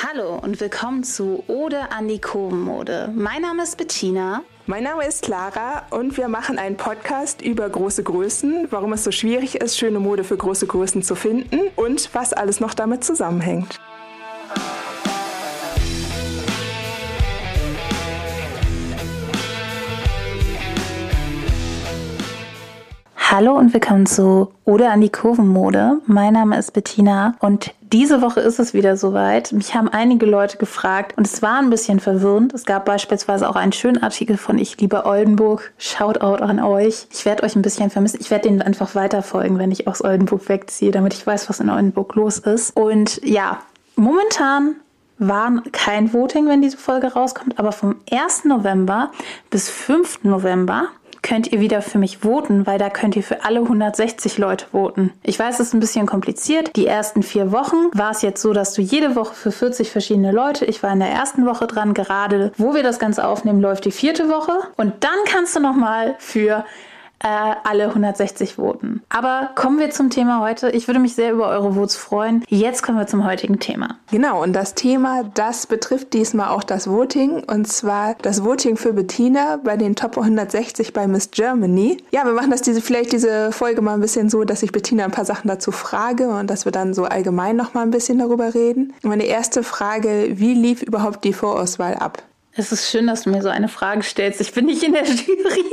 Hallo und willkommen zu Ode an die Kurvenmode. Mein Name ist Bettina. Mein Name ist Clara und wir machen einen Podcast über große Größen, warum es so schwierig ist, schöne Mode für große Größen zu finden und was alles noch damit zusammenhängt. Hallo und willkommen zu Ode an die Kurvenmode. Mein Name ist Bettina und diese Woche ist es wieder soweit. Mich haben einige Leute gefragt und es war ein bisschen verwirrend. Es gab beispielsweise auch einen schönen Artikel von Ich liebe Oldenburg. Shoutout an euch. Ich werde euch ein bisschen vermissen. Ich werde denen einfach weiterfolgen, wenn ich aus Oldenburg wegziehe, damit ich weiß, was in Oldenburg los ist. Und ja, momentan waren kein Voting, wenn diese Folge rauskommt, aber vom 1. November bis 5. November könnt ihr wieder für mich voten, weil da könnt ihr für alle 160 Leute voten. Ich weiß, es ist ein bisschen kompliziert. Die ersten vier Wochen war es jetzt so, dass du jede Woche für 40 verschiedene Leute, ich war in der ersten Woche dran, gerade wo wir das Ganze aufnehmen, läuft die vierte Woche. Und dann kannst du nochmal für äh, alle 160 Voten. Aber kommen wir zum Thema heute. Ich würde mich sehr über eure Votes freuen. Jetzt kommen wir zum heutigen Thema. Genau, und das Thema, das betrifft diesmal auch das Voting. Und zwar das Voting für Bettina bei den Top 160 bei Miss Germany. Ja, wir machen das diese, vielleicht diese Folge mal ein bisschen so, dass ich Bettina ein paar Sachen dazu frage und dass wir dann so allgemein noch mal ein bisschen darüber reden. meine erste Frage, wie lief überhaupt die Vorauswahl ab? Es ist schön, dass du mir so eine Frage stellst. Ich bin nicht in der Jury.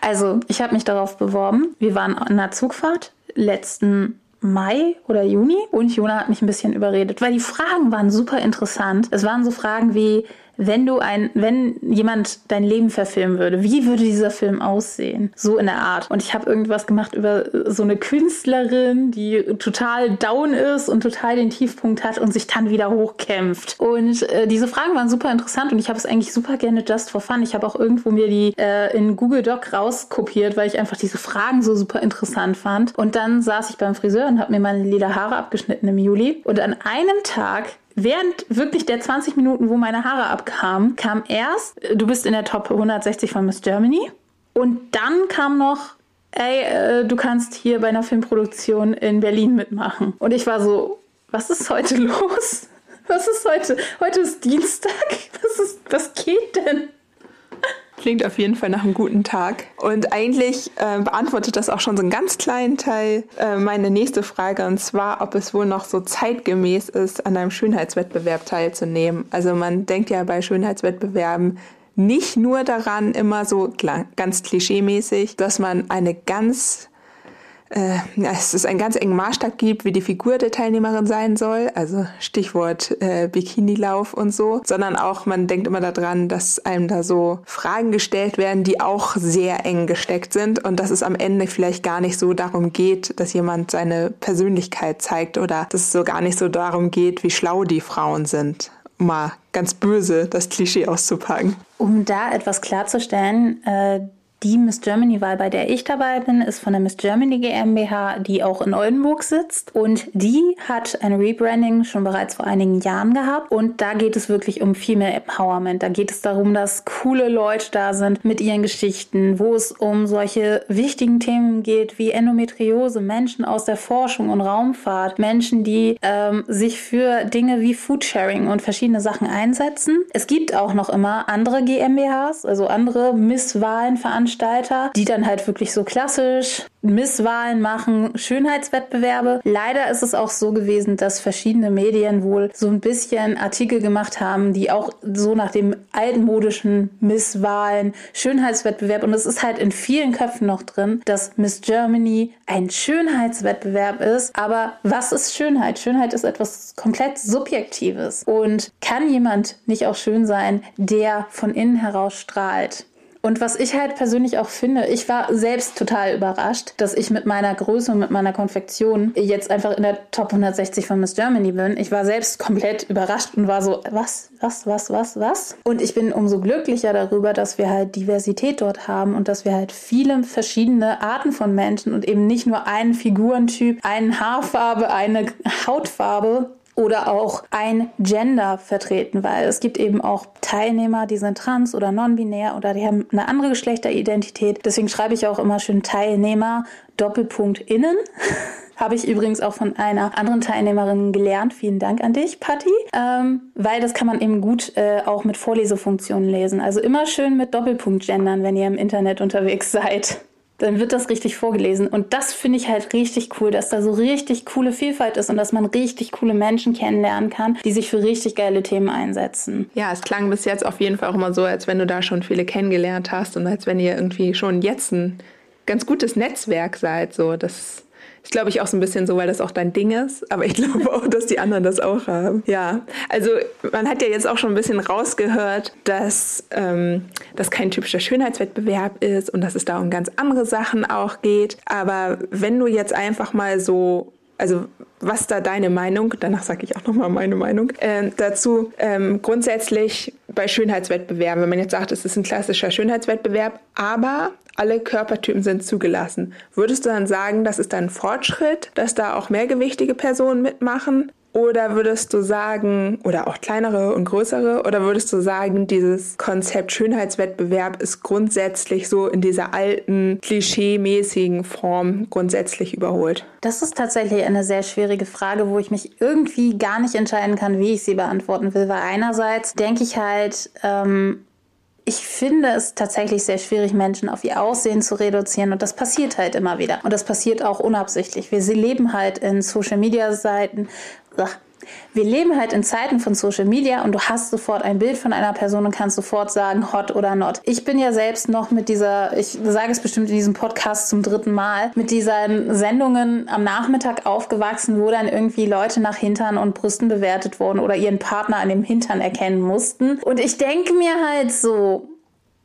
Also, ich habe mich darauf beworben. Wir waren in einer Zugfahrt letzten Mai oder Juni und Jona hat mich ein bisschen überredet, weil die Fragen waren super interessant. Es waren so Fragen wie, wenn du ein, wenn jemand dein Leben verfilmen würde, wie würde dieser Film aussehen? So in der Art. Und ich habe irgendwas gemacht über so eine Künstlerin, die total down ist und total den Tiefpunkt hat und sich dann wieder hochkämpft. Und äh, diese Fragen waren super interessant und ich habe es eigentlich super gerne just for fun. Ich habe auch irgendwo mir die äh, in Google Doc rauskopiert, weil ich einfach diese Fragen so super interessant fand. Und dann saß ich beim Friseur und habe mir meine lila Haare abgeschnitten im Juli. Und an einem Tag Während wirklich der 20 Minuten, wo meine Haare abkamen, kam erst, du bist in der Top 160 von Miss Germany. Und dann kam noch, ey, äh, du kannst hier bei einer Filmproduktion in Berlin mitmachen. Und ich war so, was ist heute los? Was ist heute? Heute ist Dienstag. Was ist, was geht denn? Klingt auf jeden Fall nach einem guten Tag. Und eigentlich äh, beantwortet das auch schon so einen ganz kleinen Teil äh, meine nächste Frage, und zwar, ob es wohl noch so zeitgemäß ist, an einem Schönheitswettbewerb teilzunehmen. Also man denkt ja bei Schönheitswettbewerben nicht nur daran, immer so ganz klischeemäßig, dass man eine ganz äh, es ist ein ganz engen Maßstab gibt, wie die Figur der Teilnehmerin sein soll, also Stichwort äh, Bikinilauf und so, sondern auch man denkt immer daran, dass einem da so Fragen gestellt werden, die auch sehr eng gesteckt sind. Und dass es am Ende vielleicht gar nicht so darum geht, dass jemand seine Persönlichkeit zeigt oder dass es so gar nicht so darum geht, wie schlau die Frauen sind. Mal ganz böse das Klischee auszupacken. Um da etwas klarzustellen, äh, die Miss Germany-Wahl, bei der ich dabei bin, ist von der Miss Germany GmbH, die auch in Oldenburg sitzt. Und die hat ein Rebranding schon bereits vor einigen Jahren gehabt. Und da geht es wirklich um Female Empowerment. Da geht es darum, dass coole Leute da sind mit ihren Geschichten, wo es um solche wichtigen Themen geht wie Endometriose, Menschen aus der Forschung und Raumfahrt, Menschen, die ähm, sich für Dinge wie Foodsharing und verschiedene Sachen einsetzen. Es gibt auch noch immer andere GmbHs, also andere Misswahlen veranstaltet Veranstalter, die dann halt wirklich so klassisch Misswahlen machen, Schönheitswettbewerbe. Leider ist es auch so gewesen, dass verschiedene Medien wohl so ein bisschen Artikel gemacht haben, die auch so nach dem altmodischen Misswahlen, Schönheitswettbewerb und es ist halt in vielen Köpfen noch drin, dass Miss Germany ein Schönheitswettbewerb ist. Aber was ist Schönheit? Schönheit ist etwas komplett Subjektives. Und kann jemand nicht auch schön sein, der von innen heraus strahlt? Und was ich halt persönlich auch finde, ich war selbst total überrascht, dass ich mit meiner Größe und mit meiner Konfektion jetzt einfach in der Top 160 von Miss Germany bin. Ich war selbst komplett überrascht und war so, was, was, was, was, was? Und ich bin umso glücklicher darüber, dass wir halt Diversität dort haben und dass wir halt viele verschiedene Arten von Menschen und eben nicht nur einen Figurentyp, eine Haarfarbe, eine Hautfarbe oder auch ein Gender vertreten, weil es gibt eben auch Teilnehmer, die sind trans oder non-binär oder die haben eine andere Geschlechteridentität. Deswegen schreibe ich auch immer schön Teilnehmer Doppelpunkt innen. Habe ich übrigens auch von einer anderen Teilnehmerin gelernt. Vielen Dank an dich, Patti. Ähm, weil das kann man eben gut äh, auch mit Vorlesefunktionen lesen. Also immer schön mit Doppelpunkt gendern, wenn ihr im Internet unterwegs seid dann wird das richtig vorgelesen. Und das finde ich halt richtig cool, dass da so richtig coole Vielfalt ist und dass man richtig coole Menschen kennenlernen kann, die sich für richtig geile Themen einsetzen. Ja, es klang bis jetzt auf jeden Fall auch immer so, als wenn du da schon viele kennengelernt hast und als wenn ihr irgendwie schon jetzt ein ganz gutes Netzwerk seid. So, das ist, glaube ich, auch so ein bisschen so, weil das auch dein Ding ist. Aber ich glaube auch, dass die anderen das auch haben. Ja, also man hat ja jetzt auch schon ein bisschen rausgehört, dass ähm, das kein typischer Schönheitswettbewerb ist und dass es da um ganz andere Sachen auch geht. Aber wenn du jetzt einfach mal so also was da deine Meinung, danach sage ich auch nochmal meine Meinung, äh, dazu ähm, grundsätzlich bei Schönheitswettbewerben, wenn man jetzt sagt, es ist ein klassischer Schönheitswettbewerb, aber alle Körpertypen sind zugelassen. Würdest du dann sagen, das ist ein Fortschritt, dass da auch mehrgewichtige Personen mitmachen? Oder würdest du sagen, oder auch kleinere und größere, oder würdest du sagen, dieses Konzept Schönheitswettbewerb ist grundsätzlich so in dieser alten, klischee-mäßigen Form grundsätzlich überholt? Das ist tatsächlich eine sehr schwierige Frage, wo ich mich irgendwie gar nicht entscheiden kann, wie ich sie beantworten will. Weil einerseits denke ich halt, ähm, ich finde es tatsächlich sehr schwierig, Menschen auf ihr Aussehen zu reduzieren. Und das passiert halt immer wieder. Und das passiert auch unabsichtlich. Wir leben halt in Social-Media-Seiten. Wir leben halt in Zeiten von Social Media und du hast sofort ein Bild von einer Person und kannst sofort sagen, hot oder not. Ich bin ja selbst noch mit dieser, ich sage es bestimmt in diesem Podcast zum dritten Mal, mit diesen Sendungen am Nachmittag aufgewachsen, wo dann irgendwie Leute nach Hintern und Brüsten bewertet wurden oder ihren Partner an dem Hintern erkennen mussten. Und ich denke mir halt so,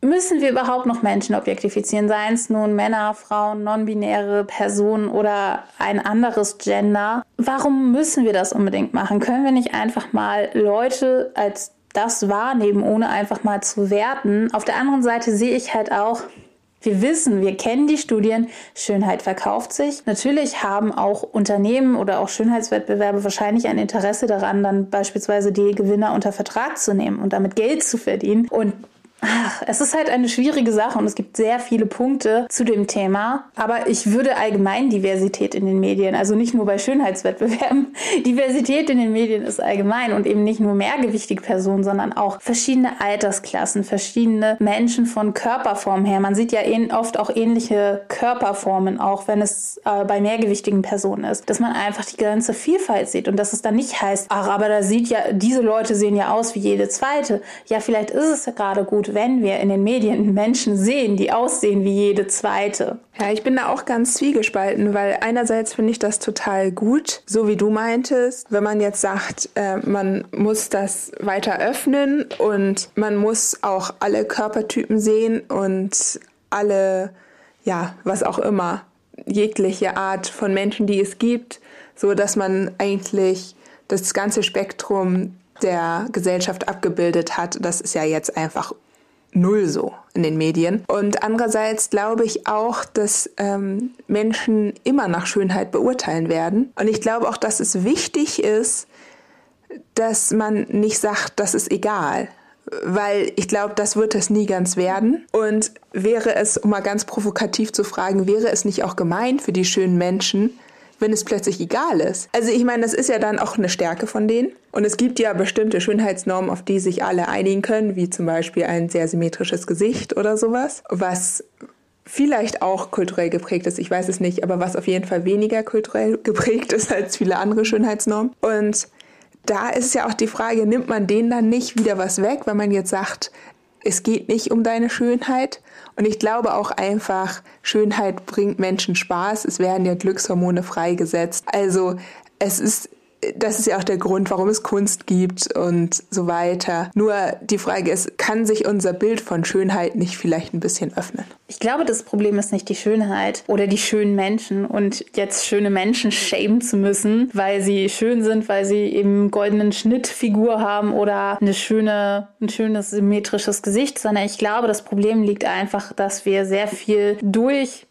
müssen wir überhaupt noch Menschen objektifizieren, seien es nun Männer, Frauen, non-binäre Personen oder ein anderes Gender? Warum müssen wir das unbedingt machen? Können wir nicht einfach mal Leute als das wahrnehmen, ohne einfach mal zu werten? Auf der anderen Seite sehe ich halt auch, wir wissen, wir kennen die Studien, Schönheit verkauft sich. Natürlich haben auch Unternehmen oder auch Schönheitswettbewerbe wahrscheinlich ein Interesse daran, dann beispielsweise die Gewinner unter Vertrag zu nehmen und damit Geld zu verdienen. Und Ach, es ist halt eine schwierige Sache und es gibt sehr viele Punkte zu dem Thema. Aber ich würde allgemein Diversität in den Medien, also nicht nur bei Schönheitswettbewerben, Diversität in den Medien ist allgemein und eben nicht nur mehrgewichtige Personen, sondern auch verschiedene Altersklassen, verschiedene Menschen von Körperform her. Man sieht ja oft auch ähnliche Körperformen, auch wenn es äh, bei mehrgewichtigen Personen ist, dass man einfach die ganze Vielfalt sieht und dass es dann nicht heißt, ach, aber da sieht ja, diese Leute sehen ja aus wie jede zweite. Ja, vielleicht ist es ja gerade gut, wenn wir in den Medien Menschen sehen, die aussehen wie jede zweite. Ja, ich bin da auch ganz zwiegespalten, weil einerseits finde ich das total gut, so wie du meintest, wenn man jetzt sagt, äh, man muss das weiter öffnen und man muss auch alle Körpertypen sehen und alle, ja, was auch immer, jegliche Art von Menschen, die es gibt, so dass man eigentlich das ganze Spektrum der Gesellschaft abgebildet hat. Das ist ja jetzt einfach null so in den Medien. Und andererseits glaube ich auch, dass ähm, Menschen immer nach Schönheit beurteilen werden. Und ich glaube auch, dass es wichtig ist, dass man nicht sagt, das ist egal. Weil ich glaube, das wird es nie ganz werden. Und wäre es, um mal ganz provokativ zu fragen, wäre es nicht auch gemein für die schönen Menschen, wenn es plötzlich egal ist. Also ich meine, das ist ja dann auch eine Stärke von denen. Und es gibt ja bestimmte Schönheitsnormen, auf die sich alle einigen können, wie zum Beispiel ein sehr symmetrisches Gesicht oder sowas, was vielleicht auch kulturell geprägt ist, ich weiß es nicht, aber was auf jeden Fall weniger kulturell geprägt ist als viele andere Schönheitsnormen. Und da ist ja auch die Frage, nimmt man denen dann nicht wieder was weg, wenn man jetzt sagt, es geht nicht um deine Schönheit. Und ich glaube auch einfach, Schönheit bringt Menschen Spaß. Es werden ja Glückshormone freigesetzt. Also es ist das ist ja auch der Grund, warum es Kunst gibt und so weiter. Nur die Frage ist, kann sich unser Bild von Schönheit nicht vielleicht ein bisschen öffnen? Ich glaube, das Problem ist nicht die Schönheit oder die schönen Menschen und jetzt schöne Menschen schämen zu müssen, weil sie schön sind, weil sie eben goldenen Schnittfigur haben oder eine schöne, ein schönes symmetrisches Gesicht, sondern ich glaube, das Problem liegt einfach, dass wir sehr viel durch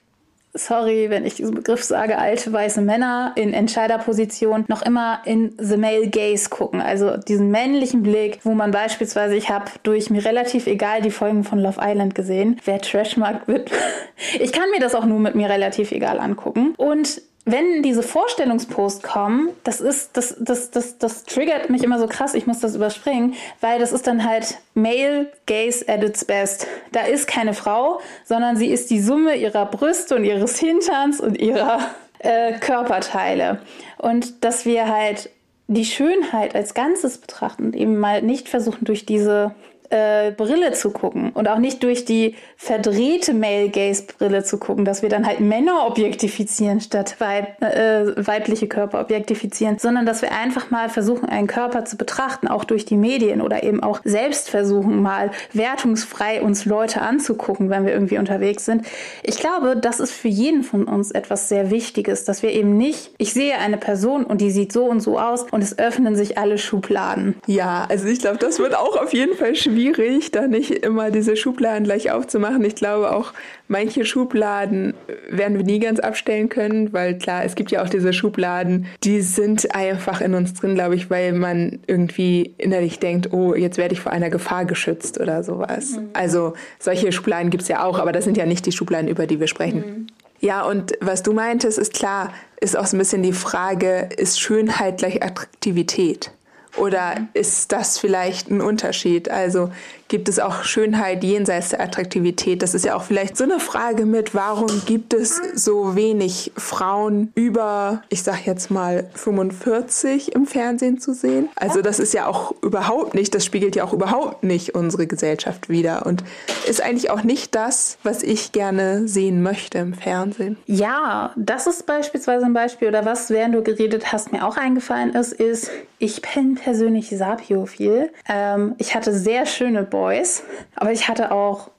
sorry, wenn ich diesen Begriff sage, alte weiße Männer in Entscheiderposition noch immer in the male gaze gucken. Also diesen männlichen Blick, wo man beispielsweise, ich habe durch mir relativ egal die Folgen von Love Island gesehen. Wer Trash mag, wird. ich kann mir das auch nur mit mir relativ egal angucken. Und wenn diese Vorstellungsposts kommen, das ist, das, das, das, das triggert mich immer so krass, ich muss das überspringen, weil das ist dann halt Male Gaze at its best. Da ist keine Frau, sondern sie ist die Summe ihrer Brüste und ihres Hinterns und ihrer äh, Körperteile. Und dass wir halt die Schönheit als Ganzes betrachten und eben mal nicht versuchen, durch diese äh, Brille zu gucken und auch nicht durch die verdrehte Male-Gaze-Brille zu gucken, dass wir dann halt Männer objektifizieren statt weib, äh, weibliche Körper objektifizieren, sondern dass wir einfach mal versuchen, einen Körper zu betrachten, auch durch die Medien oder eben auch selbst versuchen, mal wertungsfrei uns Leute anzugucken, wenn wir irgendwie unterwegs sind. Ich glaube, das ist für jeden von uns etwas sehr Wichtiges, dass wir eben nicht, ich sehe eine Person und die sieht so und so aus und es öffnen sich alle Schubladen. Ja, also ich glaube, das wird auch auf jeden Fall schwierig schwierig, da nicht immer diese Schubladen gleich aufzumachen. Ich glaube auch, manche Schubladen werden wir nie ganz abstellen können, weil klar, es gibt ja auch diese Schubladen, die sind einfach in uns drin, glaube ich, weil man irgendwie innerlich denkt, oh, jetzt werde ich vor einer Gefahr geschützt oder sowas. Mhm. Also solche Schubladen gibt es ja auch, aber das sind ja nicht die Schubladen, über die wir sprechen. Mhm. Ja, und was du meintest, ist klar, ist auch so ein bisschen die Frage, ist Schönheit gleich Attraktivität? Oder ist das vielleicht ein Unterschied? Also gibt es auch Schönheit jenseits der Attraktivität? Das ist ja auch vielleicht so eine Frage mit, warum gibt es so wenig Frauen über, ich sag jetzt mal 45 im Fernsehen zu sehen? Also das ist ja auch überhaupt nicht, das spiegelt ja auch überhaupt nicht unsere Gesellschaft wider und ist eigentlich auch nicht das, was ich gerne sehen möchte im Fernsehen. Ja, das ist beispielsweise ein Beispiel oder was, während du geredet hast, mir auch eingefallen ist, ist, ich bin persönlich sapiophil. Ähm, ich hatte sehr schöne Bo Boys. Aber ich hatte auch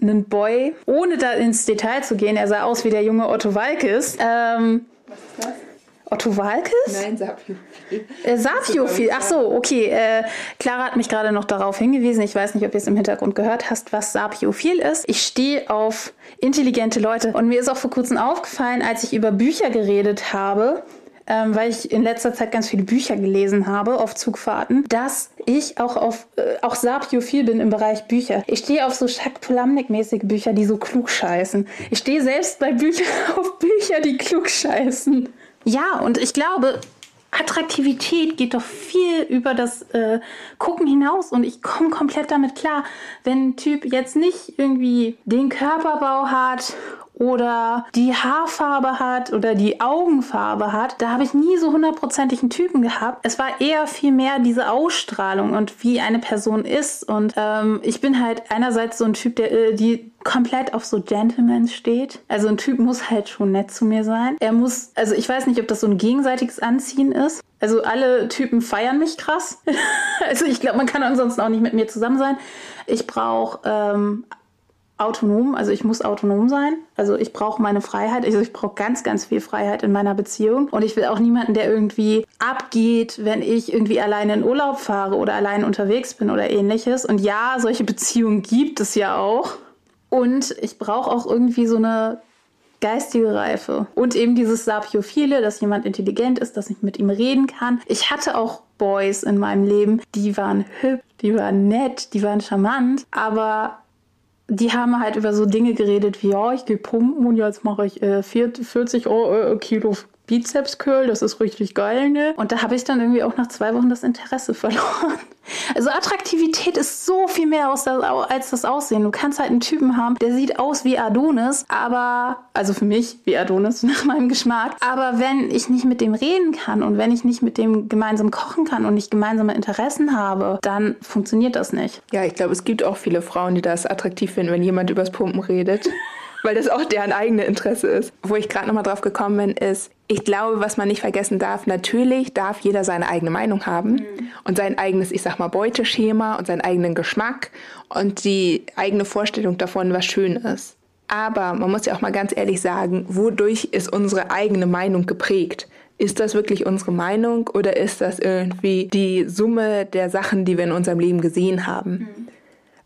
einen Boy, ohne da ins Detail zu gehen. Er sah aus wie der junge Otto Walkes. Ähm, Was ist das? Otto Walkes? Nein, Sapiophil. Äh, Sapiophil, ach so, okay. Äh, Clara hat mich gerade noch darauf hingewiesen. Ich weiß nicht, ob ihr es im Hintergrund gehört hast, was Sapiophil ist. Ich stehe auf intelligente Leute. Und mir ist auch vor kurzem aufgefallen, als ich über Bücher geredet habe, ähm, weil ich in letzter Zeit ganz viele Bücher gelesen habe auf Zugfahrten, dass ich auch auf äh, auch sapiophil bin im Bereich Bücher. Ich stehe auf so Jacques Polamnik-mäßige Bücher, die so klug scheißen. Ich stehe selbst bei Büchern auf Bücher, die klug scheißen. Ja, und ich glaube, Attraktivität geht doch viel über das äh, Gucken hinaus und ich komme komplett damit klar, wenn ein Typ jetzt nicht irgendwie den Körperbau hat oder die Haarfarbe hat oder die Augenfarbe hat, da habe ich nie so hundertprozentigen Typen gehabt. Es war eher viel mehr diese Ausstrahlung und wie eine Person ist. Und ähm, ich bin halt einerseits so ein Typ, der äh, die komplett auf so Gentlemen steht. Also ein Typ muss halt schon nett zu mir sein. Er muss, also ich weiß nicht, ob das so ein gegenseitiges Anziehen ist. Also alle Typen feiern mich krass. also ich glaube, man kann ansonsten auch nicht mit mir zusammen sein. Ich brauche ähm, autonom, also ich muss autonom sein. Also ich brauche meine Freiheit. Also ich brauche ganz, ganz viel Freiheit in meiner Beziehung. Und ich will auch niemanden, der irgendwie abgeht, wenn ich irgendwie alleine in Urlaub fahre oder allein unterwegs bin oder ähnliches. Und ja, solche Beziehungen gibt es ja auch. Und ich brauche auch irgendwie so eine geistige Reife. Und eben dieses Sapiophile, dass jemand intelligent ist, dass ich mit ihm reden kann. Ich hatte auch Boys in meinem Leben, die waren hübsch, die waren nett, die waren charmant, aber die haben halt über so Dinge geredet wie, ja, ich gehe pumpen und jetzt mache ich äh, 40 Euro, äh, Kilo Bizeps Curl, das ist richtig geil, ne? Und da habe ich dann irgendwie auch nach zwei Wochen das Interesse verloren. Also Attraktivität ist so viel mehr als das Aussehen. Du kannst halt einen Typen haben, der sieht aus wie Adonis, aber, also für mich wie Adonis nach meinem Geschmack. Aber wenn ich nicht mit dem reden kann und wenn ich nicht mit dem gemeinsam kochen kann und nicht gemeinsame Interessen habe, dann funktioniert das nicht. Ja, ich glaube, es gibt auch viele Frauen, die das attraktiv finden, wenn jemand übers Pumpen redet. weil das auch deren eigene Interesse ist. Wo ich gerade nochmal drauf gekommen bin, ist, ich glaube, was man nicht vergessen darf, natürlich darf jeder seine eigene Meinung haben mhm. und sein eigenes, ich sag mal, Beuteschema und seinen eigenen Geschmack und die eigene Vorstellung davon, was schön ist. Aber man muss ja auch mal ganz ehrlich sagen, wodurch ist unsere eigene Meinung geprägt? Ist das wirklich unsere Meinung oder ist das irgendwie die Summe der Sachen, die wir in unserem Leben gesehen haben? Mhm.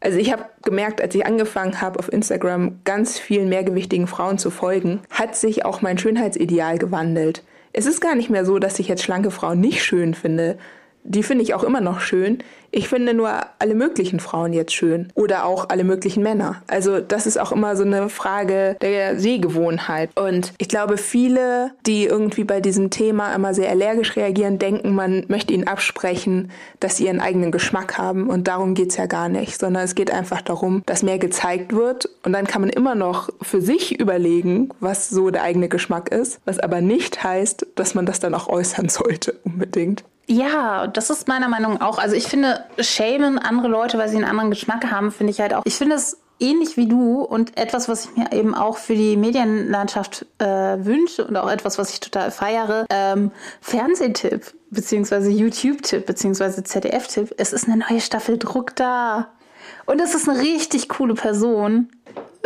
Also ich habe gemerkt, als ich angefangen habe, auf Instagram ganz vielen mehrgewichtigen Frauen zu folgen, hat sich auch mein Schönheitsideal gewandelt. Es ist gar nicht mehr so, dass ich jetzt schlanke Frauen nicht schön finde. Die finde ich auch immer noch schön. Ich finde nur alle möglichen Frauen jetzt schön oder auch alle möglichen Männer. Also das ist auch immer so eine Frage der Sehgewohnheit. Und ich glaube, viele, die irgendwie bei diesem Thema immer sehr allergisch reagieren, denken, man möchte ihnen absprechen, dass sie ihren eigenen Geschmack haben. Und darum geht's ja gar nicht, sondern es geht einfach darum, dass mehr gezeigt wird. Und dann kann man immer noch für sich überlegen, was so der eigene Geschmack ist, was aber nicht heißt, dass man das dann auch äußern sollte unbedingt. Ja, das ist meiner Meinung auch. Also ich finde, schämen andere Leute, weil sie einen anderen Geschmack haben, finde ich halt auch. Ich finde es ähnlich wie du und etwas, was ich mir eben auch für die Medienlandschaft äh, wünsche und auch etwas, was ich total feiere, ähm, Fernsehtipp beziehungsweise YouTube-Tipp beziehungsweise ZDF-Tipp. Es ist eine neue Staffel Druck da. Und es ist eine richtig coole Person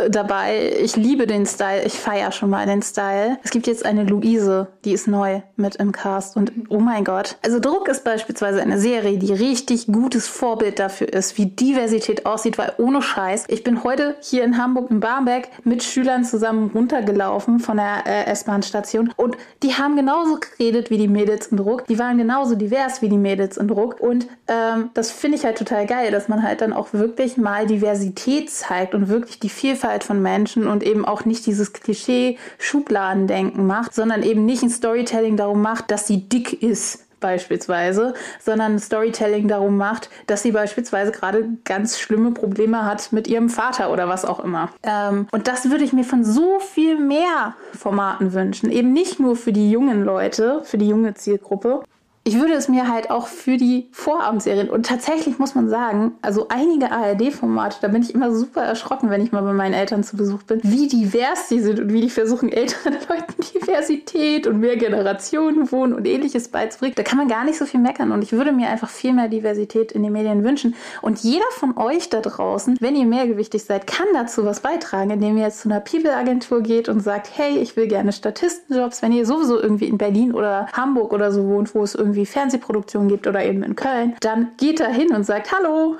dabei. Ich liebe den Style. Ich feiere schon mal den Style. Es gibt jetzt eine Luise, die ist neu mit im Cast. Und oh mein Gott. Also Druck ist beispielsweise eine Serie, die richtig gutes Vorbild dafür ist, wie Diversität aussieht, weil ohne Scheiß. Ich bin heute hier in Hamburg in Barmbek mit Schülern zusammen runtergelaufen von der äh, S-Bahn-Station und die haben genauso geredet wie die Mädels in Druck. Die waren genauso divers wie die Mädels in Druck. Und ähm, das finde ich halt total geil, dass man halt dann auch wirklich mal Diversität zeigt und wirklich die Vielfalt Vielfalt von Menschen und eben auch nicht dieses Klischee-Schubladendenken macht, sondern eben nicht ein Storytelling darum macht, dass sie dick ist beispielsweise, sondern Storytelling darum macht, dass sie beispielsweise gerade ganz schlimme Probleme hat mit ihrem Vater oder was auch immer. Ähm, und das würde ich mir von so viel mehr Formaten wünschen. Eben nicht nur für die jungen Leute, für die junge Zielgruppe, ich würde es mir halt auch für die Vorabendserien und tatsächlich muss man sagen, also einige ARD-Formate, da bin ich immer super erschrocken, wenn ich mal bei meinen Eltern zu Besuch bin, wie divers die sind und wie die versuchen, älteren Leuten Diversität und mehr Generationen wohnen und ähnliches beizubringen. Da kann man gar nicht so viel meckern und ich würde mir einfach viel mehr Diversität in den Medien wünschen. Und jeder von euch da draußen, wenn ihr mehrgewichtig seid, kann dazu was beitragen, indem ihr jetzt zu einer People-Agentur geht und sagt, hey, ich will gerne Statistenjobs, wenn ihr sowieso irgendwie in Berlin oder Hamburg oder so wohnt, wo es irgendwie irgendwie Fernsehproduktion gibt oder eben in Köln, dann geht da hin und sagt, hallo,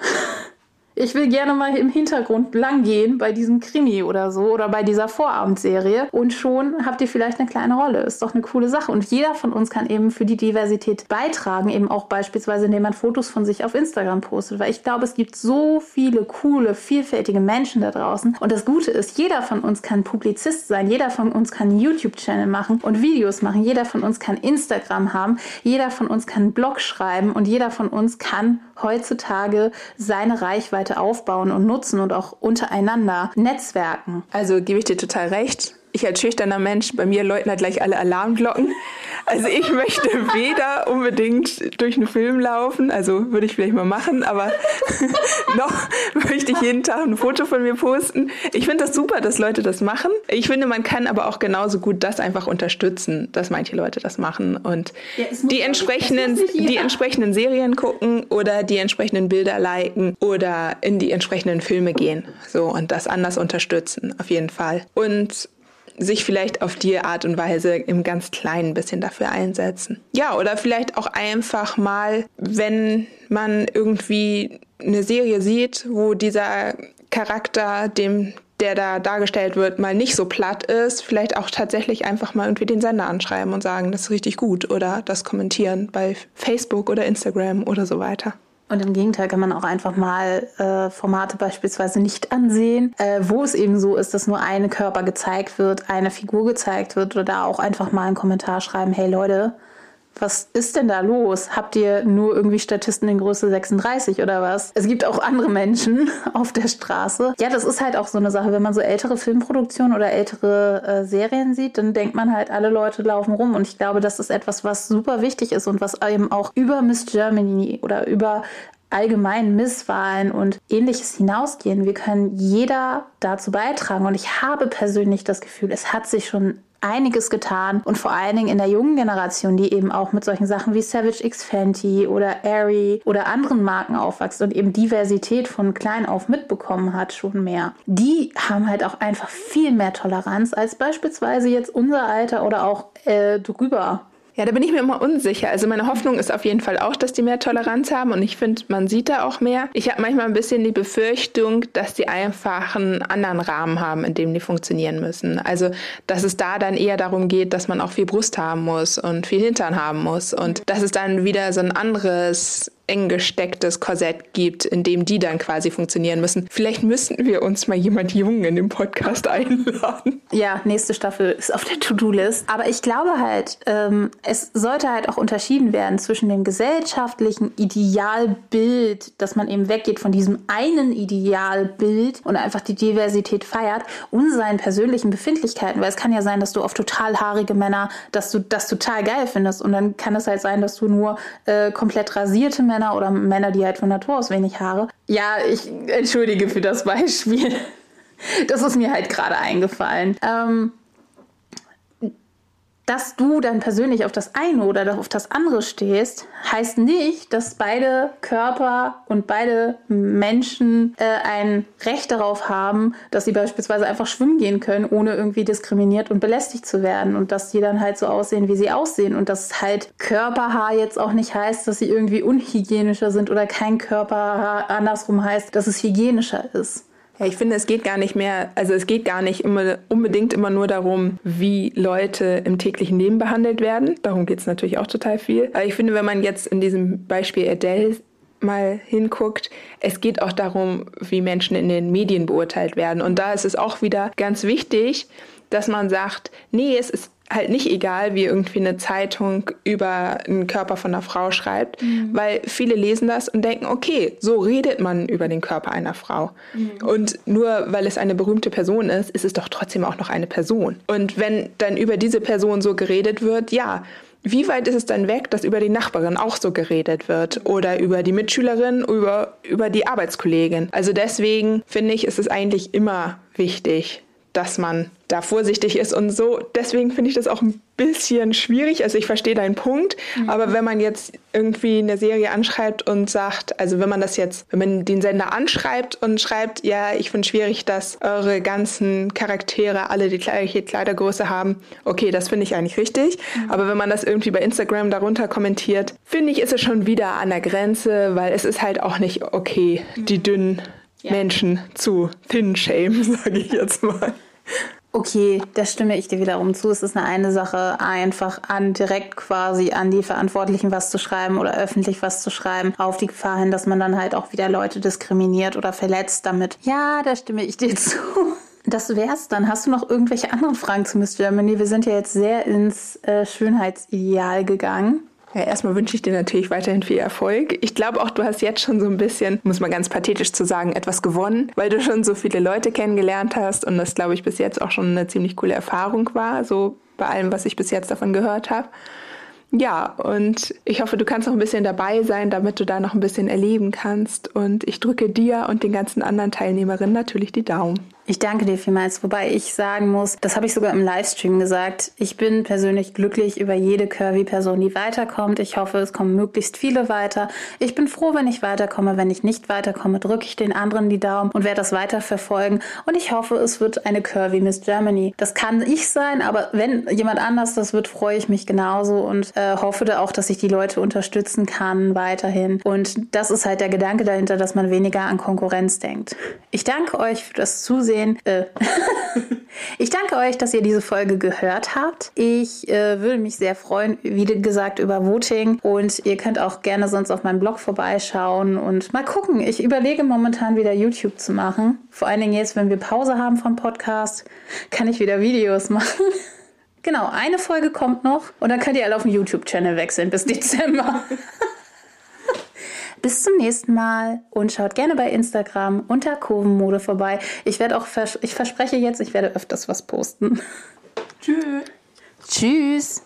ich will gerne mal im Hintergrund langgehen bei diesem Krimi oder so oder bei dieser Vorabendserie und schon habt ihr vielleicht eine kleine Rolle. Ist doch eine coole Sache. Und jeder von uns kann eben für die Diversität beitragen, eben auch beispielsweise, indem man Fotos von sich auf Instagram postet. Weil ich glaube, es gibt so viele coole, vielfältige Menschen da draußen. Und das Gute ist, jeder von uns kann Publizist sein, jeder von uns kann einen YouTube-Channel machen und Videos machen, jeder von uns kann Instagram haben, jeder von uns kann einen Blog schreiben und jeder von uns kann heutzutage seine Reichweite aufbauen und nutzen und auch untereinander netzwerken. Also gebe ich dir total recht ich als schüchterner Mensch, bei mir läuten halt gleich alle Alarmglocken. Also ich möchte weder unbedingt durch einen Film laufen, also würde ich vielleicht mal machen, aber noch möchte ich jeden Tag ein Foto von mir posten. Ich finde das super, dass Leute das machen. Ich finde, man kann aber auch genauso gut das einfach unterstützen, dass manche Leute das machen und ja, die entsprechenden, die entsprechenden Serien gucken oder die entsprechenden Bilder liken oder in die entsprechenden Filme gehen. So und das anders unterstützen, auf jeden Fall. Und sich vielleicht auf die Art und Weise im ganz Kleinen ein bisschen dafür einsetzen. Ja, oder vielleicht auch einfach mal, wenn man irgendwie eine Serie sieht, wo dieser Charakter, dem der da dargestellt wird, mal nicht so platt ist, vielleicht auch tatsächlich einfach mal irgendwie den Sender anschreiben und sagen, das ist richtig gut oder das kommentieren bei Facebook oder Instagram oder so weiter. Und im Gegenteil kann man auch einfach mal äh, Formate beispielsweise nicht ansehen, äh, wo es eben so ist, dass nur eine Körper gezeigt wird, eine Figur gezeigt wird oder da auch einfach mal einen Kommentar schreiben, hey Leute, was ist denn da los? Habt ihr nur irgendwie Statisten in Größe 36 oder was? Es gibt auch andere Menschen auf der Straße. Ja, das ist halt auch so eine Sache. Wenn man so ältere Filmproduktionen oder ältere äh, Serien sieht, dann denkt man halt, alle Leute laufen rum. Und ich glaube, das ist etwas, was super wichtig ist und was eben auch über Miss Germany oder über allgemeinen Misswahlen und ähnliches hinausgehen. Wir können jeder dazu beitragen. Und ich habe persönlich das Gefühl, es hat sich schon einiges getan und vor allen Dingen in der jungen Generation, die eben auch mit solchen Sachen wie Savage X Fenty oder Aerie oder anderen Marken aufwächst und eben Diversität von klein auf mitbekommen hat, schon mehr. Die haben halt auch einfach viel mehr Toleranz als beispielsweise jetzt unser Alter oder auch äh, drüber Ja, da bin ich mir immer unsicher. Also meine Hoffnung ist auf jeden Fall auch, dass die mehr Toleranz haben und ich finde, man sieht da auch mehr. Ich habe manchmal ein bisschen die Befürchtung, dass die einfach einen anderen Rahmen haben, in dem die funktionieren müssen. Also, dass es da dann eher darum geht, dass man auch viel Brust haben muss und viel Hintern haben muss und dass es dann wieder so ein anderes eng gestecktes Korsett gibt, in dem die dann quasi funktionieren müssen. Vielleicht müssten wir uns mal jemand Jungen in den Podcast einladen. Ja, nächste Staffel ist auf der To-Do-List. Aber ich glaube halt, ähm, es sollte halt auch unterschieden werden zwischen dem gesellschaftlichen Idealbild, dass man eben weggeht von diesem einen Idealbild und einfach die Diversität feiert und seinen persönlichen Befindlichkeiten. Weil es kann ja sein, dass du auf total haarige Männer, dass du das total geil findest. Und dann kann es halt sein, dass du nur äh, komplett rasierte Männer Männer oder Männer, die halt von Natur aus wenig Haare. Ja, ich entschuldige für das Beispiel. Das ist mir halt gerade eingefallen. Ähm, dass du dann persönlich auf das eine oder auf das andere stehst, heißt nicht, dass beide Körper und beide Menschen äh, ein Recht darauf haben, dass sie beispielsweise einfach schwimmen gehen können, ohne irgendwie diskriminiert und belästigt zu werden und dass die dann halt so aussehen, wie sie aussehen und dass halt Körperhaar jetzt auch nicht heißt, dass sie irgendwie unhygienischer sind oder kein Körperhaar andersrum heißt, dass es hygienischer ist. Ja, ich finde, es geht gar nicht mehr, also es geht gar nicht immer, unbedingt immer nur darum, wie Leute im täglichen Leben behandelt werden. Darum geht es natürlich auch total viel. Aber ich finde, wenn man jetzt in diesem Beispiel Adele mal hinguckt, es geht auch darum, wie Menschen in den Medien beurteilt werden. Und da ist es auch wieder ganz wichtig, dass man sagt, nee, es ist halt nicht egal, wie irgendwie eine Zeitung über einen Körper von einer Frau schreibt, mhm. weil viele lesen das und denken, okay, so redet man über den Körper einer Frau. Mhm. Und nur weil es eine berühmte Person ist, ist es doch trotzdem auch noch eine Person. Und wenn dann über diese Person so geredet wird, ja, wie weit ist es dann weg, dass über die Nachbarin auch so geredet wird oder über die Mitschülerin, über, über die Arbeitskollegin? Also deswegen finde ich, ist es eigentlich immer wichtig, dass man da vorsichtig ist und so. Deswegen finde ich das auch ein bisschen schwierig. Also ich verstehe deinen Punkt, mhm. aber wenn man jetzt irgendwie eine Serie anschreibt und sagt, also wenn man das jetzt, wenn man den Sender anschreibt und schreibt, ja, ich finde schwierig, dass eure ganzen Charaktere alle die gleiche Kleidergröße haben, okay, das finde ich eigentlich richtig. Mhm. Aber wenn man das irgendwie bei Instagram darunter kommentiert, finde ich, ist es schon wieder an der Grenze, weil es ist halt auch nicht okay, die mhm. dünnen ja. Menschen zu thin shame, sage ich jetzt mal. Okay, da stimme ich dir wiederum zu. Es ist eine eine Sache, einfach an direkt quasi an die Verantwortlichen was zu schreiben oder öffentlich was zu schreiben, auf die Gefahr hin, dass man dann halt auch wieder Leute diskriminiert oder verletzt damit. Ja, da stimme ich dir zu. Das wär's dann. Hast du noch irgendwelche anderen Fragen zu Miss Germany? Wir sind ja jetzt sehr ins äh, Schönheitsideal gegangen. Ja, erstmal wünsche ich dir natürlich weiterhin viel Erfolg. Ich glaube auch, du hast jetzt schon so ein bisschen, muss man ganz pathetisch zu sagen, etwas gewonnen, weil du schon so viele Leute kennengelernt hast und das, glaube ich, bis jetzt auch schon eine ziemlich coole Erfahrung war, so bei allem, was ich bis jetzt davon gehört habe. Ja, und ich hoffe, du kannst noch ein bisschen dabei sein, damit du da noch ein bisschen erleben kannst. Und ich drücke dir und den ganzen anderen Teilnehmerinnen natürlich die Daumen. Ich danke dir vielmals, wobei ich sagen muss, das habe ich sogar im Livestream gesagt. Ich bin persönlich glücklich über jede Curvy-Person, die weiterkommt. Ich hoffe, es kommen möglichst viele weiter. Ich bin froh, wenn ich weiterkomme. Wenn ich nicht weiterkomme, drücke ich den anderen die Daumen und werde das weiter verfolgen. Und ich hoffe, es wird eine Curvy Miss Germany. Das kann ich sein, aber wenn jemand anders das wird, freue ich mich genauso und äh, hoffe da auch, dass ich die Leute unterstützen kann weiterhin. Und das ist halt der Gedanke dahinter, dass man weniger an Konkurrenz denkt. Ich danke euch für das Zusehen gesehen. Äh, ich danke euch, dass ihr diese Folge gehört habt. Ich äh, würde mich sehr freuen, wie gesagt, über Voting. Und ihr könnt auch gerne sonst auf meinem Blog vorbeischauen und mal gucken. Ich überlege momentan wieder YouTube zu machen. Vor allen Dingen jetzt, wenn wir Pause haben vom Podcast, kann ich wieder Videos machen. Genau, eine Folge kommt noch und dann könnt ihr alle auf den YouTube-Channel wechseln bis Dezember. Bis zum nächsten Mal und schaut gerne bei Instagram unter Kurvenmode vorbei. Ich werde auch, vers ich verspreche jetzt, ich werde öfters was posten. Tschüss. Tschüss.